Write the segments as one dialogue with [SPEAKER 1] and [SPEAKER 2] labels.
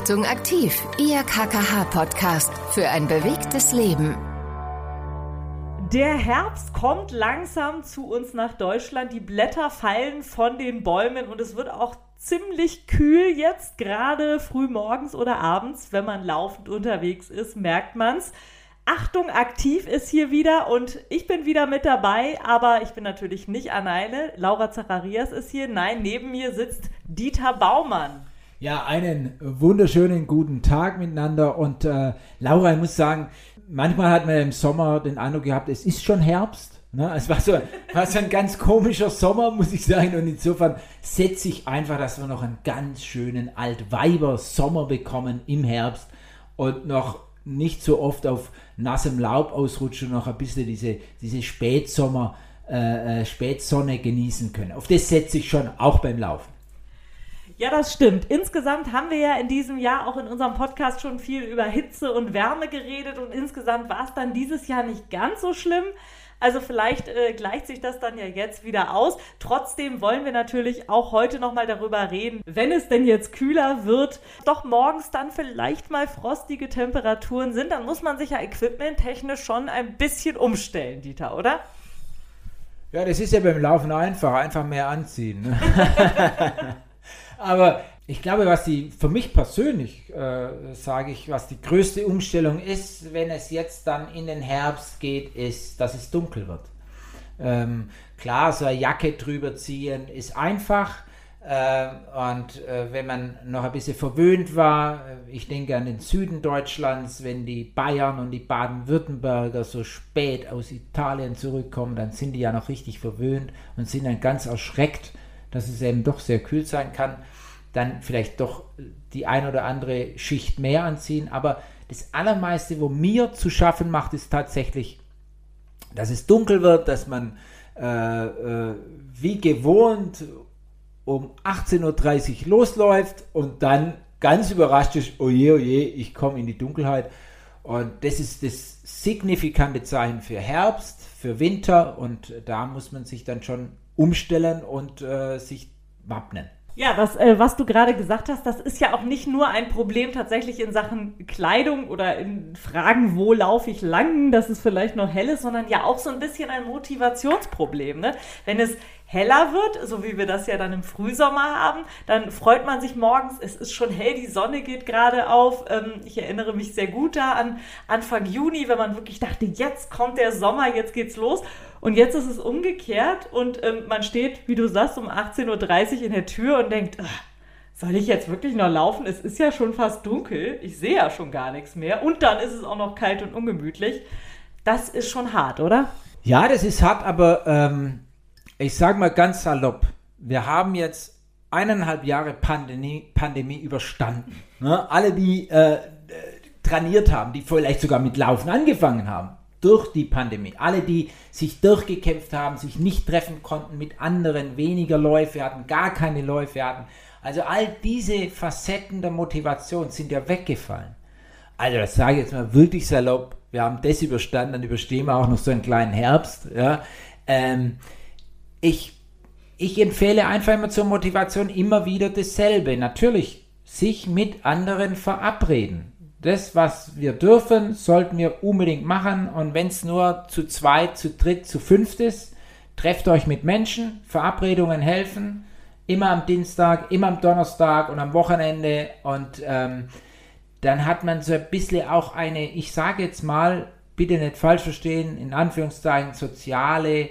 [SPEAKER 1] Achtung aktiv, Ihr KKH-Podcast für ein bewegtes Leben.
[SPEAKER 2] Der Herbst kommt langsam zu uns nach Deutschland. Die Blätter fallen von den Bäumen und es wird auch ziemlich kühl jetzt, gerade früh morgens oder abends, wenn man laufend unterwegs ist, merkt man's. Achtung, aktiv ist hier wieder und ich bin wieder mit dabei, aber ich bin natürlich nicht alleine. Laura Zacharias ist hier. Nein, neben mir sitzt Dieter Baumann.
[SPEAKER 3] Ja, einen wunderschönen guten Tag miteinander. Und äh, Laura, ich muss sagen, manchmal hat man im Sommer den Eindruck gehabt, es ist schon Herbst. Ne? Es war so, war so ein ganz komischer Sommer, muss ich sagen. Und insofern setze ich einfach, dass wir noch einen ganz schönen Altweiber-Sommer bekommen im Herbst und noch nicht so oft auf nassem Laub ausrutschen und noch ein bisschen diese, diese Spätsommer, äh, äh Spätsonne genießen können. Auf das setze ich schon auch beim Laufen.
[SPEAKER 2] Ja, das stimmt. Insgesamt haben wir ja in diesem Jahr auch in unserem Podcast schon viel über Hitze und Wärme geredet und insgesamt war es dann dieses Jahr nicht ganz so schlimm. Also vielleicht äh, gleicht sich das dann ja jetzt wieder aus. Trotzdem wollen wir natürlich auch heute nochmal darüber reden, wenn es denn jetzt kühler wird, doch morgens dann vielleicht mal frostige Temperaturen sind, dann muss man sich ja equipmenttechnisch schon ein bisschen umstellen, Dieter, oder?
[SPEAKER 3] Ja, das ist ja beim Laufen einfach, einfach mehr anziehen. Ne? Aber ich glaube, was die, für mich persönlich, äh, sage ich, was die größte Umstellung ist, wenn es jetzt dann in den Herbst geht, ist, dass es dunkel wird. Ähm, klar, so eine Jacke drüber ziehen ist einfach. Äh, und äh, wenn man noch ein bisschen verwöhnt war, äh, ich denke an den Süden Deutschlands, wenn die Bayern und die Baden-Württemberger so spät aus Italien zurückkommen, dann sind die ja noch richtig verwöhnt und sind dann ganz erschreckt, dass es eben doch sehr kühl sein kann, dann vielleicht doch die ein oder andere Schicht mehr anziehen. Aber das Allermeiste, wo mir zu schaffen macht, ist tatsächlich, dass es dunkel wird, dass man äh, äh, wie gewohnt um 18.30 Uhr losläuft und dann ganz überrascht ist, oje, oje, ich komme in die Dunkelheit. Und das ist das signifikante Zeichen für Herbst, für Winter und da muss man sich dann schon umstellen und äh, sich wappnen.
[SPEAKER 2] Ja, das, äh, was du gerade gesagt hast, das ist ja auch nicht nur ein Problem tatsächlich in Sachen Kleidung oder in Fragen, wo laufe ich lang, dass es vielleicht noch hell ist, sondern ja auch so ein bisschen ein Motivationsproblem. Ne? Wenn es heller wird, so wie wir das ja dann im Frühsommer haben, dann freut man sich morgens, es ist schon hell, die Sonne geht gerade auf. Ähm, ich erinnere mich sehr gut da an Anfang Juni, wenn man wirklich dachte, jetzt kommt der Sommer, jetzt geht's los. Und jetzt ist es umgekehrt und ähm, man steht, wie du sagst, um 18.30 Uhr in der Tür und denkt, ach, soll ich jetzt wirklich noch laufen? Es ist ja schon fast dunkel, ich sehe ja schon gar nichts mehr und dann ist es auch noch kalt und ungemütlich. Das ist schon hart, oder?
[SPEAKER 3] Ja, das ist hart, aber ähm, ich sage mal ganz salopp, wir haben jetzt eineinhalb Jahre Pandemie, Pandemie überstanden. Ne? Alle, die äh, trainiert haben, die vielleicht sogar mit Laufen angefangen haben, durch die Pandemie. Alle, die sich durchgekämpft haben, sich nicht treffen konnten mit anderen, weniger Läufe hatten, gar keine Läufe hatten. Also all diese Facetten der Motivation sind ja weggefallen. Also das sage ich jetzt mal wirklich salopp. Wir haben das überstanden, dann überstehen wir auch noch so einen kleinen Herbst. Ja. Ähm, ich, ich empfehle einfach immer zur Motivation immer wieder dasselbe. Natürlich, sich mit anderen verabreden. Das, was wir dürfen, sollten wir unbedingt machen. Und wenn es nur zu zweit, zu dritt, zu fünft ist, trefft euch mit Menschen. Verabredungen helfen. Immer am Dienstag, immer am Donnerstag und am Wochenende. Und ähm, dann hat man so ein bisschen auch eine, ich sage jetzt mal, bitte nicht falsch verstehen, in Anführungszeichen soziale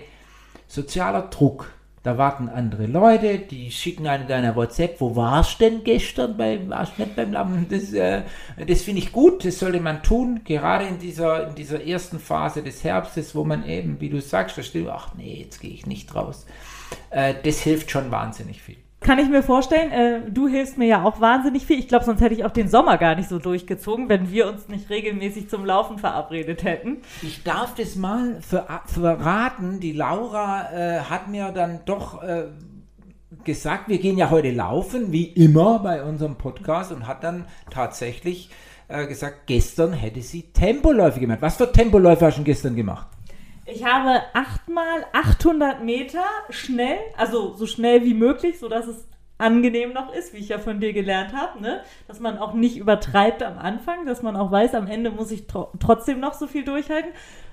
[SPEAKER 3] sozialer Druck. Da warten andere Leute, die schicken einem deiner WhatsApp, wo warst denn gestern beim, nicht beim Lamm? Das, äh, das finde ich gut, das sollte man tun, gerade in dieser, in dieser ersten Phase des Herbstes, wo man eben, wie du sagst, da steht, ach nee, jetzt gehe ich nicht raus. Äh, das hilft schon wahnsinnig viel.
[SPEAKER 2] Kann ich mir vorstellen. Äh, du hilfst mir ja auch wahnsinnig viel. Ich glaube, sonst hätte ich auch den Sommer gar nicht so durchgezogen, wenn wir uns nicht regelmäßig zum Laufen verabredet hätten.
[SPEAKER 3] Ich darf das mal verraten. Die Laura äh, hat mir dann doch äh, gesagt, wir gehen ja heute laufen, wie immer bei unserem Podcast, und hat dann tatsächlich äh, gesagt, gestern hätte sie Tempoläufe gemacht. Was für Tempoläufe hast du gestern gemacht?
[SPEAKER 2] Ich habe achtmal 800 Meter schnell, also so schnell wie möglich, sodass es angenehm noch ist, wie ich ja von dir gelernt habe, ne? dass man auch nicht übertreibt am Anfang, dass man auch weiß, am Ende muss ich tro trotzdem noch so viel durchhalten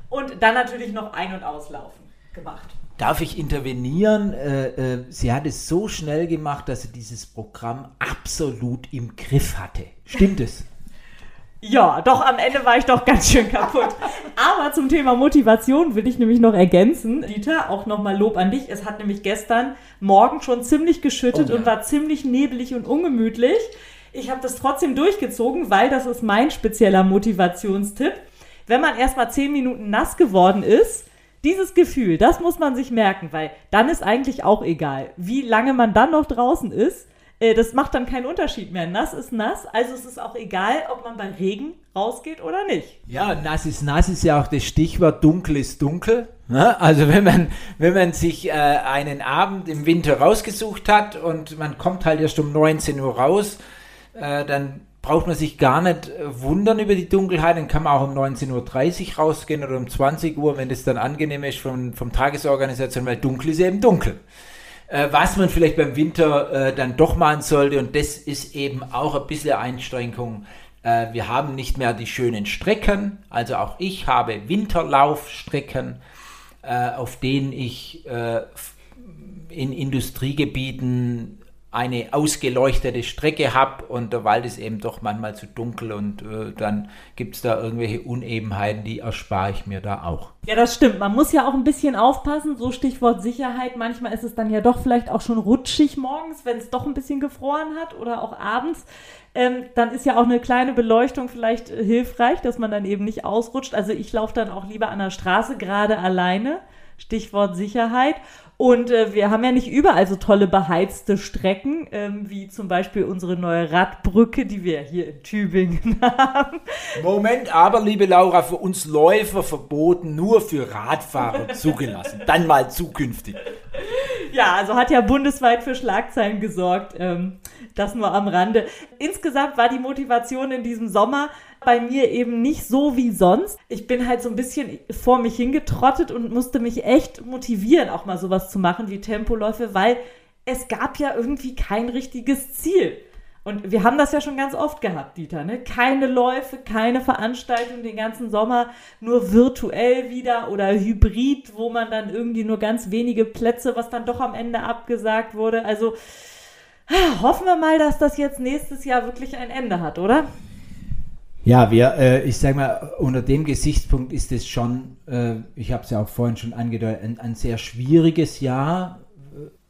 [SPEAKER 2] und dann natürlich noch ein- und auslaufen gemacht.
[SPEAKER 3] Darf ich intervenieren? Äh, äh, sie hat es so schnell gemacht, dass sie dieses Programm absolut im Griff hatte. Stimmt es?
[SPEAKER 2] Ja, doch am Ende war ich doch ganz schön kaputt. Aber zum Thema Motivation will ich nämlich noch ergänzen. Dieter, auch nochmal Lob an dich. Es hat nämlich gestern Morgen schon ziemlich geschüttet
[SPEAKER 3] Oh ja.
[SPEAKER 2] und war ziemlich nebelig und ungemütlich. Ich habe das trotzdem durchgezogen, weil das ist mein spezieller Motivationstipp. Wenn man erstmal zehn Minuten nass geworden ist, dieses Gefühl, das muss man sich merken, weil dann ist eigentlich auch egal, wie lange man dann noch draußen ist. Äh, Das macht dann keinen Unterschied mehr. Nass ist nass, also es ist auch egal, ob man bei Regen rausgeht oder nicht.
[SPEAKER 3] Ja, nass ist nass ist ja auch das Stichwort, dunkel ist dunkel. Ne? Also wenn man, wenn man sich äh, einen Abend im Winter rausgesucht hat und man kommt halt erst um 19 Uhr raus, äh, dann braucht man sich gar nicht äh, wundern über die Dunkelheit, dann kann man auch um 19.30 Uhr rausgehen oder um 20 Uhr, wenn das dann angenehm ist vom, vom Tagesorganisation, weil dunkel ist eben dunkel. Äh, was man vielleicht beim Winter äh, dann doch machen sollte, und das ist eben auch ein bisschen Einschränkung, äh, wir haben nicht mehr die schönen Strecken, also auch ich habe Winterlaufstrecken, äh, auf denen ich äh, in Industriegebieten eine ausgeleuchtete Strecke habe und der Wald ist eben doch manchmal zu dunkel und äh, dann gibt es da irgendwelche Unebenheiten, die erspare ich mir da auch.
[SPEAKER 2] Ja, das stimmt. Man muss ja auch ein bisschen aufpassen. So Stichwort Sicherheit. Manchmal ist es dann ja doch vielleicht auch schon rutschig morgens, wenn es doch ein bisschen gefroren hat oder auch abends. Ähm, dann ist ja auch eine kleine Beleuchtung vielleicht äh, hilfreich, dass man dann eben nicht ausrutscht. Also ich laufe dann auch lieber an der Straße, gerade alleine. Stichwort Sicherheit. Und äh, wir haben ja nicht überall so tolle beheizte Strecken, ähm, wie zum Beispiel unsere neue Radbrücke, die wir hier in Tübingen haben.
[SPEAKER 3] Moment, aber liebe Laura, für uns Läufer verboten, nur für Radfahrer zugelassen. Dann mal zukünftig.
[SPEAKER 2] Ja, also hat ja bundesweit für Schlagzeilen gesorgt. Ähm, das nur am Rande. Insgesamt war die Motivation in diesem Sommer bei mir eben nicht so wie sonst. Ich bin halt so ein bisschen vor mich hingetrottet und musste mich echt motivieren, auch mal sowas zu machen wie Tempoläufe, weil es gab ja irgendwie kein richtiges Ziel. Und wir haben das ja schon ganz oft gehabt, Dieter, ne? Keine Läufe, keine Veranstaltung den ganzen Sommer, nur virtuell wieder oder hybrid, wo man dann irgendwie nur ganz wenige Plätze, was dann doch am Ende abgesagt wurde. Also ah, hoffen wir mal, dass das jetzt nächstes Jahr wirklich ein Ende hat, oder?
[SPEAKER 3] Ja, wir, äh, ich sag mal, unter dem Gesichtspunkt ist es schon, äh, ich habe es ja auch vorhin schon angedeutet, ein, ein sehr schwieriges Jahr.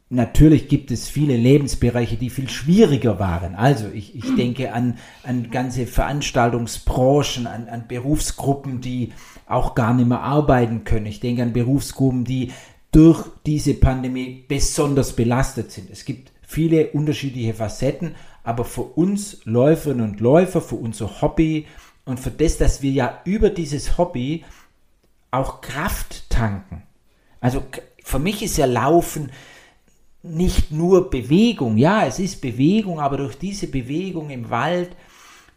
[SPEAKER 3] Natürlich gibt es viele Lebensbereiche, die viel schwieriger waren. Also ich, ich denke an, an ganze Veranstaltungsbranchen, an, an Berufsgruppen, die auch gar nicht mehr arbeiten können. Ich denke an Berufsgruppen, die durch diese Pandemie besonders belastet sind. Es gibt viele unterschiedliche Facetten, aber für uns Läuferinnen und Läufer, für unser Hobby und für das, dass wir ja über dieses Hobby auch Kraft tanken. Also für mich ist ja Laufen nicht nur Bewegung. Ja, es ist Bewegung, aber durch diese Bewegung im Wald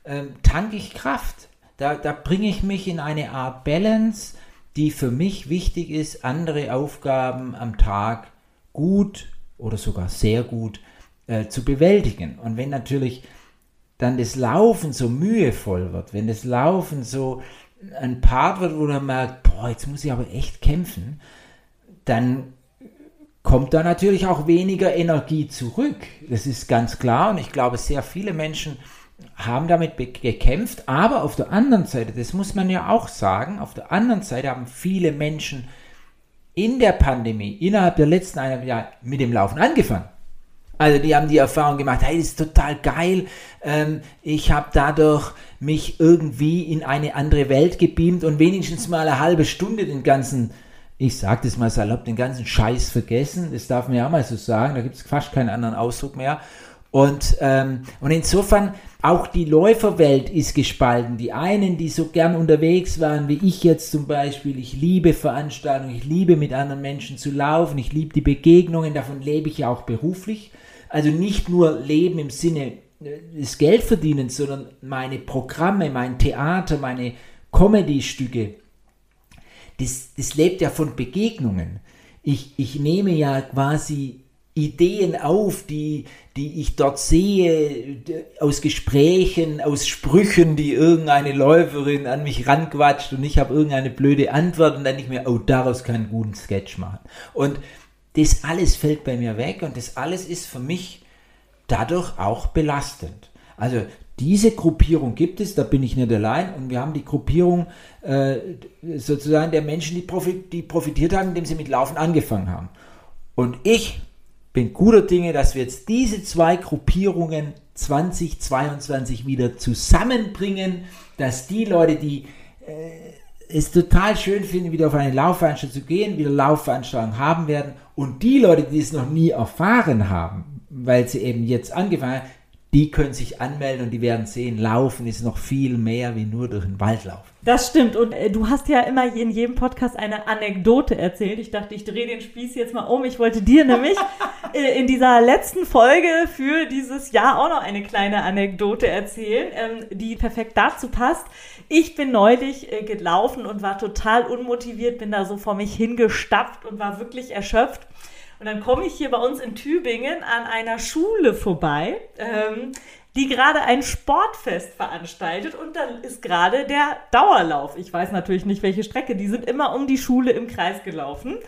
[SPEAKER 3] ähm, tanke ich Kraft. Da, da bringe ich mich in eine Art Balance, die für mich wichtig ist, andere Aufgaben am Tag gut oder sogar sehr gut äh, zu bewältigen. Und wenn natürlich dann das Laufen so mühevoll wird, wenn das Laufen so ein Part wird, wo man merkt, boah, jetzt muss ich aber echt kämpfen, dann kommt da natürlich auch weniger Energie zurück. Das ist ganz klar und ich glaube, sehr viele Menschen haben damit gekämpft, aber auf der anderen Seite, das muss man ja auch sagen, auf der anderen Seite haben viele Menschen in der Pandemie, innerhalb der letzten eineinhalb Jahre mit dem Laufen angefangen. Also die haben die Erfahrung gemacht, hey, das ist total geil. Ähm, ich habe dadurch mich irgendwie in eine andere Welt gebeamt und wenigstens mal eine halbe Stunde den ganzen, ich sage das mal salopp, den ganzen Scheiß vergessen. Das darf man ja auch mal so sagen, da gibt es fast keinen anderen Ausdruck mehr. Und, ähm, und insofern, auch die Läuferwelt ist gespalten. Die einen, die so gern unterwegs waren, wie ich jetzt zum Beispiel, ich liebe Veranstaltungen, ich liebe mit anderen Menschen zu laufen, ich liebe die Begegnungen, davon lebe ich ja auch beruflich. Also nicht nur Leben im Sinne äh, des Geldverdienens, sondern meine Programme, mein Theater, meine Comedy-Stücke, das, das lebt ja von Begegnungen. Ich, ich nehme ja quasi Ideen auf, die, die ich dort sehe, aus Gesprächen, aus Sprüchen, die irgendeine Läuferin an mich ranquatscht und ich habe irgendeine blöde Antwort und dann denke ich mir, oh, daraus kann einen guten Sketch machen. Und das alles fällt bei mir weg und das alles ist für mich dadurch auch belastend. Also diese Gruppierung gibt es, da bin ich nicht allein und wir haben die Gruppierung äh, sozusagen der Menschen, die, profit, die profitiert haben, indem sie mit Laufen angefangen haben. Und ich bin guter Dinge, dass wir jetzt diese zwei Gruppierungen 2022 wieder zusammenbringen, dass die Leute, die äh, es total schön finden, wieder auf eine Laufveranstaltung zu gehen, wieder Laufveranstaltungen haben werden und die Leute, die es noch nie erfahren haben, weil sie eben jetzt angefangen haben, die können sich anmelden und die werden sehen, Laufen ist noch viel mehr wie nur durch den Wald laufen.
[SPEAKER 2] Das stimmt. Und äh, du hast ja immer in jedem Podcast eine Anekdote erzählt. Ich dachte, ich drehe den Spieß jetzt mal um. Ich wollte dir nämlich äh, in dieser letzten Folge für dieses Jahr auch noch eine kleine Anekdote erzählen, ähm, die perfekt dazu passt. Ich bin neulich äh, gelaufen und war total unmotiviert, bin da so vor mich hingestapft und war wirklich erschöpft. Und dann komme ich hier bei uns in Tübingen an einer Schule vorbei, ähm, die gerade ein Sportfest veranstaltet und dann ist gerade der Dauerlauf. Ich weiß natürlich nicht, welche Strecke. Die sind immer um die Schule im Kreis gelaufen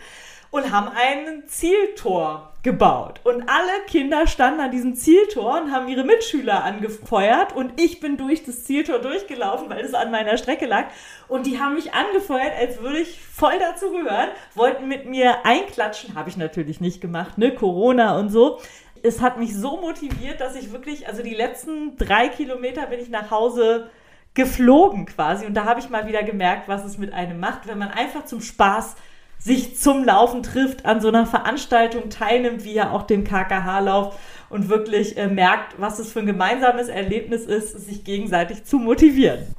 [SPEAKER 2] und haben ein Zieltor gebaut. Und alle Kinder standen an diesem Zieltor und haben ihre Mitschüler angefeuert. Und ich bin durch das Zieltor durchgelaufen, weil es an meiner Strecke lag. Und die haben mich angefeuert, als würde ich voll dazu gehören, wollten mit mir einklatschen. Habe ich natürlich nicht gemacht, ne? Corona und so. Es hat mich so motiviert, dass ich wirklich, also die letzten drei Kilometer bin ich nach Hause geflogen quasi. Und da habe ich mal wieder gemerkt, was es mit einem macht, wenn man einfach zum Spaß sich zum Laufen trifft, an so einer Veranstaltung teilnimmt, wie ja auch dem KKH-Lauf und wirklich äh, merkt, was es für ein gemeinsames Erlebnis ist, sich gegenseitig zu motivieren.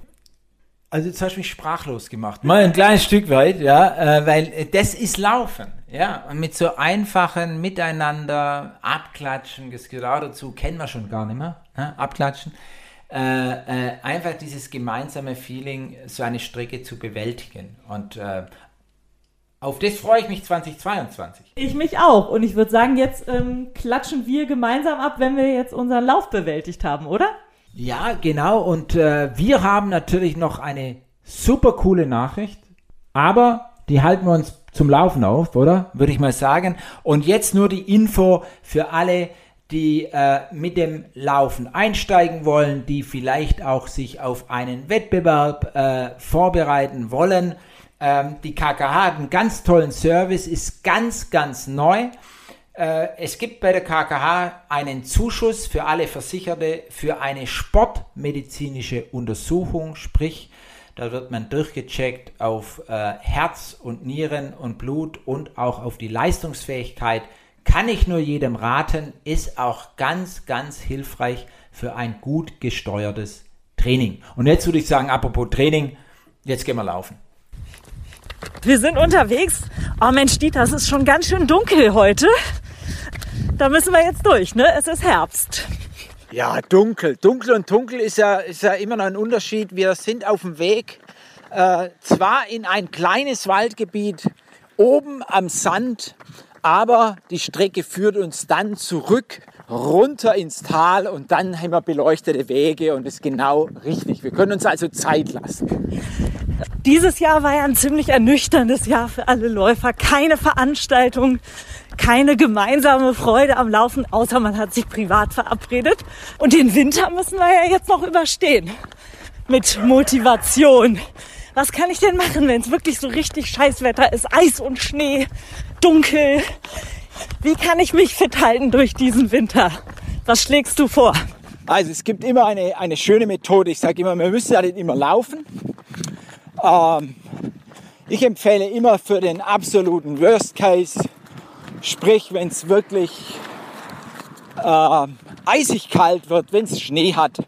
[SPEAKER 3] Also jetzt hast du mich sprachlos gemacht. Mal ein kleines Stück weit, ja, äh, weil äh, das ist Laufen, ja, und mit so einfachen Miteinander, Abklatschen, das dazu kennen wir schon gar nicht mehr, ne? Abklatschen. Äh, äh, einfach dieses gemeinsame Feeling, so eine Strecke zu bewältigen. Und äh, auf das freue ich mich 2022.
[SPEAKER 2] Ich mich auch. Und ich würde sagen, jetzt ähm, klatschen wir gemeinsam ab, wenn wir jetzt unseren Lauf bewältigt haben, oder?
[SPEAKER 3] Ja, genau. Und äh, wir haben natürlich noch eine super coole Nachricht. Aber die halten wir uns zum Laufen auf, oder? Würde ich mal sagen. Und jetzt nur die Info für alle, die äh, mit dem Laufen einsteigen wollen, die vielleicht auch sich auf einen Wettbewerb äh, vorbereiten wollen. Ähm, die KKH hat einen ganz tollen Service, ist ganz, ganz neu. Äh, es gibt bei der KKH einen Zuschuss für alle Versicherte für eine sportmedizinische Untersuchung, sprich, da wird man durchgecheckt auf äh, Herz und Nieren und Blut und auch auf die Leistungsfähigkeit. Kann ich nur jedem raten, ist auch ganz, ganz hilfreich für ein gut gesteuertes Training. Und jetzt würde ich sagen, apropos Training, jetzt gehen wir laufen.
[SPEAKER 2] Wir sind unterwegs. Oh Mensch, Dieter, es ist schon ganz schön dunkel heute. Da müssen wir jetzt durch, ne? Es ist Herbst.
[SPEAKER 3] Ja, dunkel. Dunkel und dunkel ist ja, ist ja immer noch ein Unterschied. Wir sind auf dem Weg äh, zwar in ein kleines Waldgebiet oben am Sand, aber die Strecke führt uns dann zurück runter ins Tal und dann haben wir beleuchtete Wege und ist genau richtig. Wir können uns also Zeit lassen.
[SPEAKER 2] Dieses Jahr war ja ein ziemlich ernüchterndes Jahr für alle Läufer. Keine Veranstaltung, keine gemeinsame Freude am Laufen, außer man hat sich privat verabredet. Und den Winter müssen wir ja jetzt noch überstehen. Mit Motivation. Was kann ich denn machen, wenn es wirklich so richtig Scheißwetter ist? Eis und Schnee, dunkel. Wie kann ich mich fit halten durch diesen Winter? Was schlägst du vor?
[SPEAKER 3] Also es gibt immer eine, eine schöne Methode. Ich sage immer, wir müssen ja nicht immer laufen. Ähm, ich empfehle immer für den absoluten Worst Case, sprich wenn es wirklich äh, eisig kalt wird, wenn es Schnee hat,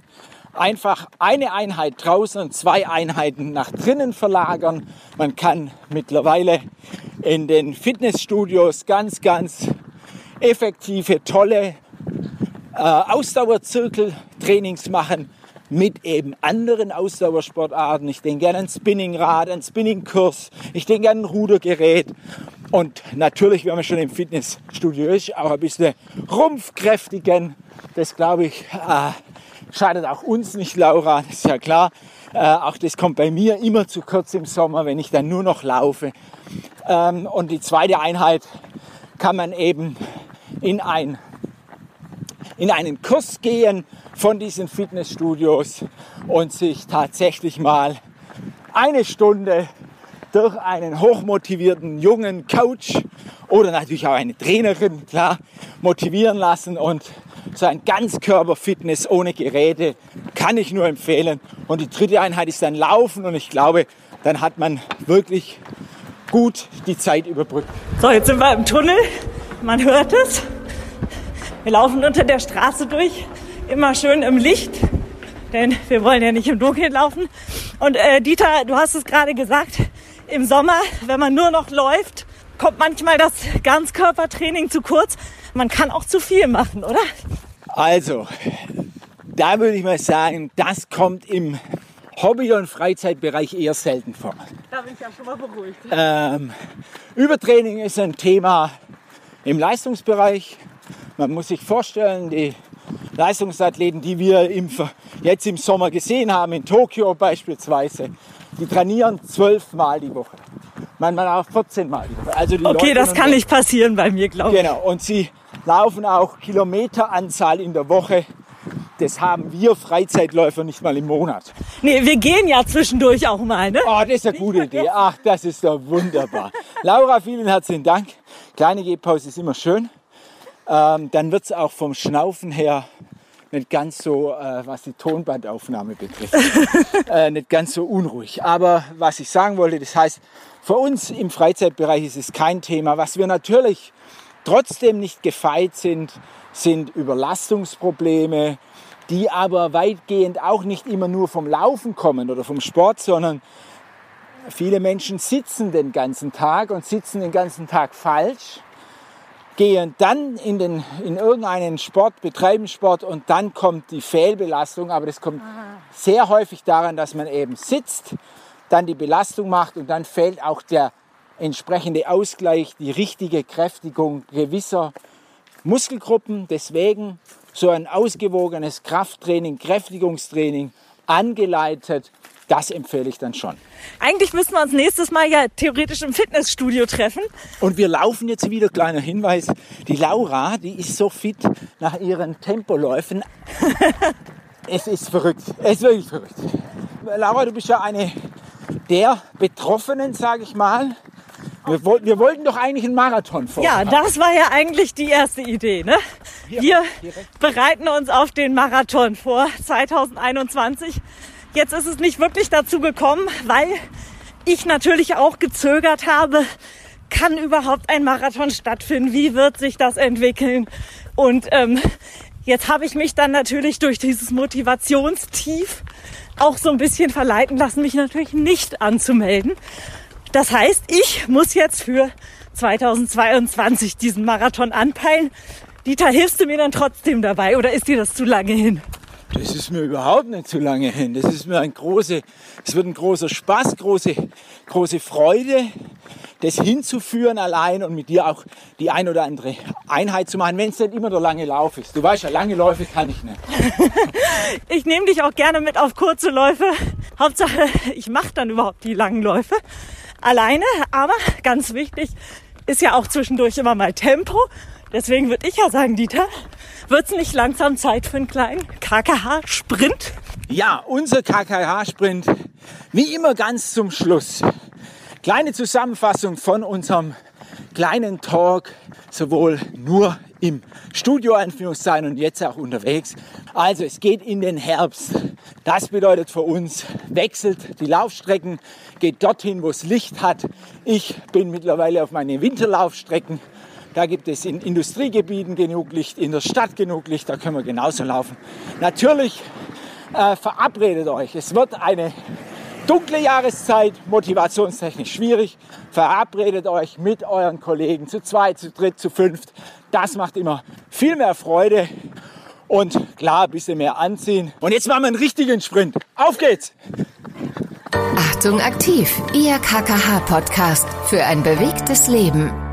[SPEAKER 3] einfach eine Einheit draußen und zwei Einheiten nach drinnen verlagern. Man kann mittlerweile in den Fitnessstudios ganz, ganz effektive, tolle äh, Ausdauerzirkeltrainings machen mit eben anderen Ausdauersportarten. Ich denke an ein Spinningrad, ein Spinningkurs, ich denke an ein Rudergerät. Und natürlich, wenn man schon im Fitnessstudio ist, auch ein bisschen rumpfkräftigen. Das glaube ich, äh, schadet auch uns nicht, Laura, das ist ja klar. Äh, auch das kommt bei mir immer zu kurz im Sommer, wenn ich dann nur noch laufe. Ähm, und die zweite Einheit kann man eben in, ein, in einen Kurs gehen von diesen Fitnessstudios und sich tatsächlich mal eine Stunde durch einen hochmotivierten jungen Coach oder natürlich auch eine Trainerin, klar, motivieren lassen und so ein Ganzkörperfitness ohne Geräte kann ich nur empfehlen. Und die dritte Einheit ist dann Laufen und ich glaube, dann hat man wirklich gut die Zeit überbrückt.
[SPEAKER 2] So, jetzt sind wir im Tunnel. Man hört es. Wir laufen unter der Straße durch, immer schön im Licht, denn wir wollen ja nicht im Dunkeln laufen. Und äh, Dieter, du hast es gerade gesagt, im Sommer, wenn man nur noch läuft, kommt manchmal das Ganzkörpertraining zu kurz. Man kann auch zu viel machen, oder?
[SPEAKER 3] Also, da würde ich mal sagen, das kommt im Hobby- und Freizeitbereich eher selten vor.
[SPEAKER 2] Da bin ich ja schon mal beruhigt.
[SPEAKER 3] Ähm, Übertraining ist ein Thema im Leistungsbereich. Man muss sich vorstellen, die Leistungsathleten, die wir im, jetzt im Sommer gesehen haben, in Tokio beispielsweise, die trainieren zwölfmal die Woche. Manchmal auch 14 Mal die Woche.
[SPEAKER 2] Also die okay, Leute das kann nicht passieren bei mir, glaube
[SPEAKER 3] ich. Genau, und sie laufen auch Kilometeranzahl in der Woche. Das haben wir Freizeitläufer nicht mal im Monat.
[SPEAKER 2] Nee, wir gehen ja zwischendurch auch mal, ne?
[SPEAKER 3] Oh, das ist eine gute Idee. Ach, das ist doch wunderbar. Laura, vielen herzlichen Dank. Kleine Gehpause ist immer schön. Ähm, dann wird es auch vom Schnaufen her nicht ganz so, äh, was die Tonbandaufnahme betrifft, äh, nicht ganz so unruhig. Aber was ich sagen wollte, das heißt, für uns im Freizeitbereich ist es kein Thema. Was wir natürlich trotzdem nicht gefeit sind, sind Überlastungsprobleme, die aber weitgehend auch nicht immer nur vom Laufen kommen oder vom Sport, sondern viele Menschen sitzen den ganzen Tag und sitzen den ganzen Tag falsch gehen dann in, den, in irgendeinen Sport, betreiben Sport und dann kommt die Fehlbelastung. Aber das kommt sehr häufig daran, dass man eben sitzt, dann die Belastung macht und dann fehlt auch der entsprechende Ausgleich, die richtige Kräftigung gewisser Muskelgruppen. Deswegen so ein ausgewogenes Krafttraining, Kräftigungstraining angeleitet das empfehle ich dann schon.
[SPEAKER 2] Eigentlich müssen wir uns nächstes Mal ja theoretisch im Fitnessstudio treffen.
[SPEAKER 3] Und wir laufen jetzt wieder, kleiner Hinweis, die Laura, die ist so fit nach ihren Tempoläufen. es ist verrückt, es ist wirklich verrückt. Laura, du bist ja eine der Betroffenen, sage ich mal. Wir, wir, wollten doch eigentlich einen Marathon vor.
[SPEAKER 2] Ja, das war ja eigentlich die erste Idee. Ne? Wir bereiten uns auf den Marathon vor 2021. Jetzt ist es nicht wirklich dazu gekommen, weil ich natürlich auch gezögert habe, kann überhaupt ein Marathon stattfinden? Wie wird sich das entwickeln? Und ähm, jetzt habe ich mich dann natürlich durch dieses Motivationstief auch so ein bisschen verleiten lassen, mich natürlich nicht anzumelden. Das heißt, ich muss jetzt für 2022 diesen Marathon anpeilen. Dieter, hilfst du mir dann trotzdem dabei oder ist dir das zu lange hin?
[SPEAKER 3] Das ist mir überhaupt nicht zu lange hin. Das ist mir ein große, es wird ein großer Spaß, große, große Freude, das hinzuführen allein und mit dir auch die ein oder andere Einheit zu machen, wenn es nicht immer der lange Lauf ist. Du weißt ja, lange Läufe kann ich nicht.
[SPEAKER 2] ich nehme dich auch gerne mit auf kurze Läufe. Hauptsache, ich mache dann überhaupt die langen Läufe alleine. Aber ganz wichtig ist ja auch zwischendurch immer mal Tempo. Deswegen würde ich ja sagen, Dieter, wird es nicht langsam Zeit für einen kleinen KKH-Sprint?
[SPEAKER 3] Ja, unser KKH-Sprint, wie immer ganz zum Schluss. Kleine Zusammenfassung von unserem kleinen Talk, sowohl nur im Studio Anführungszeichen und jetzt auch unterwegs. Also es geht in den Herbst. Das bedeutet für uns, wechselt die Laufstrecken, geht dorthin, wo es Licht hat. Ich bin mittlerweile auf meine Winterlaufstrecken da gibt es in Industriegebieten genug Licht, in der Stadt genug Licht, da können wir genauso laufen. Natürlich äh, verabredet euch, es wird eine dunkle Jahreszeit, motivationstechnisch schwierig. Verabredet euch mit euren Kollegen zu zweit, zu dritt, zu fünft. Das macht immer viel mehr Freude. Und klar, ein bisschen mehr anziehen. Und jetzt machen wir einen richtigen Sprint. Auf geht's!
[SPEAKER 1] Achtung aktiv, Ihr KKH-Podcast für ein bewegtes Leben.